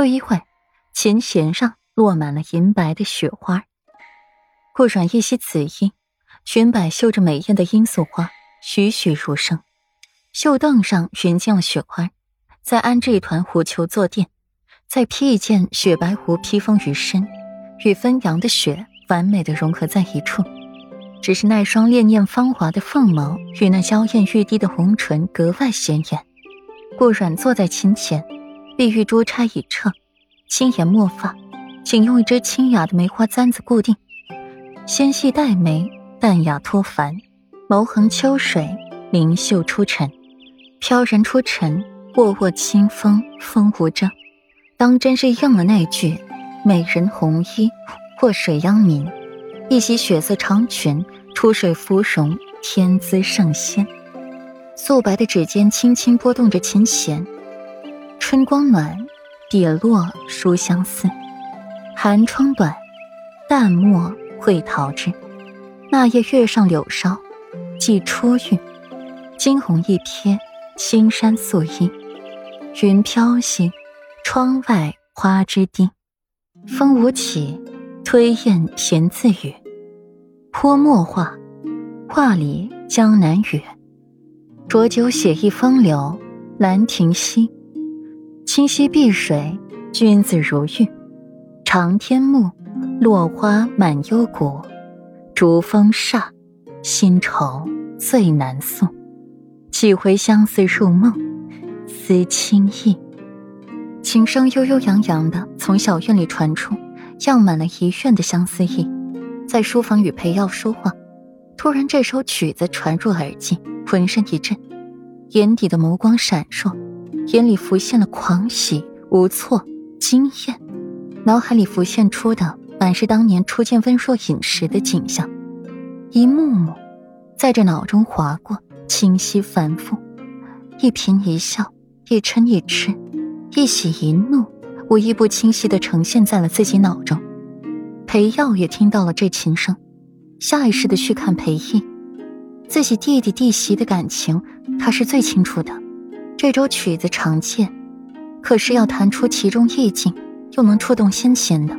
不一会，琴弦上落满了银白的雪花。顾阮一袭紫衣，裙摆绣着美艳的罂粟花，栩栩如生。绣凳上匀进了雪花，再安置一团狐裘坐垫，再披一件雪白狐披风于身，与纷扬的雪完美的融合在一处。只是那双潋滟芳华的凤眸与那娇艳欲滴的红唇格外显眼。顾阮坐在琴前，碧玉珠钗已撤，轻颜墨发，请用一支清雅的梅花簪子固定，纤细黛眉，淡雅脱凡，眸横秋水，明秀出尘。飘然出尘，卧卧清风，风无怔，当真是应了那句“美人红衣，或水央民”。一袭雪色长裙，出水芙蓉，天姿圣仙。素白的指尖轻轻拨动着琴弦，春光暖，笔落书相思。寒窗短，淡墨绘桃枝。那夜月上柳梢，寄初遇，惊鸿一瞥。青山素衣，云飘兮，窗外花枝低。风舞起，推雁闲自语。泼墨画，画里江南雨。浊酒写意风流，兰亭西。清溪碧水，君子如玉。长天暮，落花满幽谷。竹风煞，新愁最难诉。几回相思入梦，思清意。琴声悠悠扬扬的从小院里传出，漾满了一院的相思意。在书房与裴耀说话，突然这首曲子传入耳际，浑身一震，眼底的眸光闪烁，眼里浮现了狂喜、无措、惊艳，脑海里浮现出的满是当年初见温若隐时的景象，一幕幕在这脑中划过。清晰繁复，一颦一笑，一嗔一痴，一喜一怒，无一不清晰的呈现在了自己脑中。裴耀也听到了这琴声，下意识的去看裴毅，自己弟弟弟媳的感情，他是最清楚的。这首曲子常见，可是要弹出其中意境，又能触动心弦的，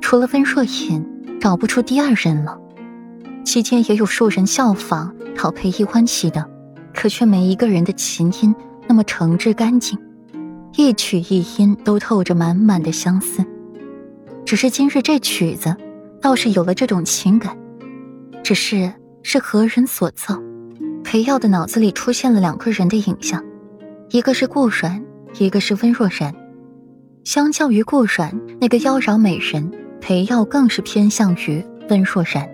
除了温若隐，找不出第二人了。期间也有数人效仿。讨裴一欢喜的，可却没一个人的琴音那么诚挚干净，一曲一音都透着满满的相思。只是今日这曲子，倒是有了这种情感。只是是何人所造？裴耀的脑子里出现了两个人的影像，一个是顾阮，一个是温若然。相较于顾阮那个妖娆美人，裴耀更是偏向于温若然。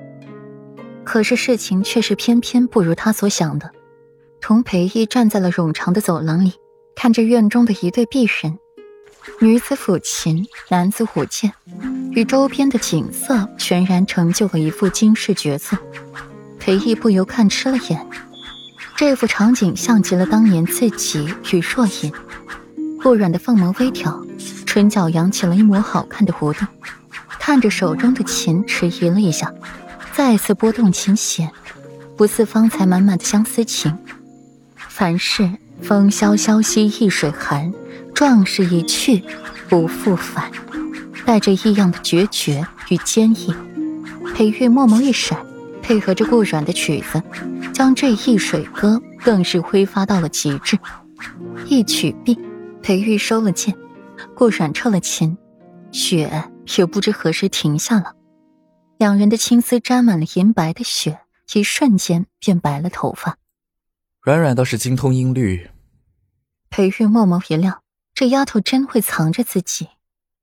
可是事情却是偏偏不如他所想的。童培义站在了冗长的走廊里，看着院中的一对璧人，女子抚琴，男子舞剑，与周边的景色全然成就了一幅惊世绝色。裴义不由看痴了眼，这幅场景像极了当年自己与若隐。顾软的凤眸微挑，唇角扬起了一抹好看的弧度，看着手中的琴，迟疑了一下。再次拨动琴弦，不似方才满满的相思情。凡事风萧萧兮易水寒，壮士一去不复返，带着异样的决绝与坚毅。裴玉墨眸一闪，配合着顾软的曲子，将这一水歌更是挥发到了极致。一曲毕，裴玉收了剑，顾软撤了琴，雪也不知何时停下了。两人的青丝沾满了银白的雪，一瞬间便白了头发。软软倒是精通音律。裴玉默默一亮，这丫头真会藏着自己，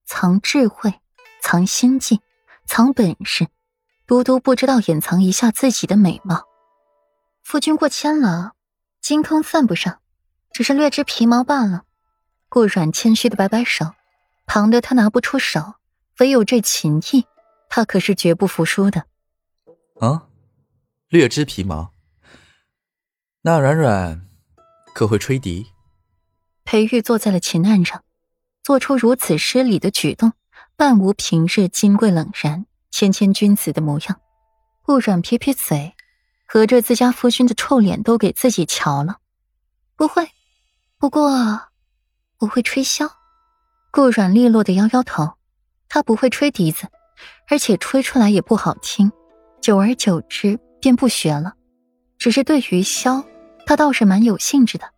藏智慧，藏心计，藏本事，独独不知道隐藏一下自己的美貌。夫君过谦了，精通算不上，只是略知皮毛罢了。顾软谦虚的摆摆手，旁的他拿不出手，唯有这琴艺。他可是绝不服输的。啊，略知皮毛。那软软可会吹笛？裴玉坐在了琴案上，做出如此失礼的举动，半无平日金贵冷然、谦谦君子的模样。顾软撇撇嘴，合着自家夫君的臭脸都给自己瞧了。不会，不过我会吹箫。顾软利落的摇摇头，他不会吹笛子，而且吹出来也不好听，久而久之便不学了。只是对于箫，他倒是蛮有兴致的。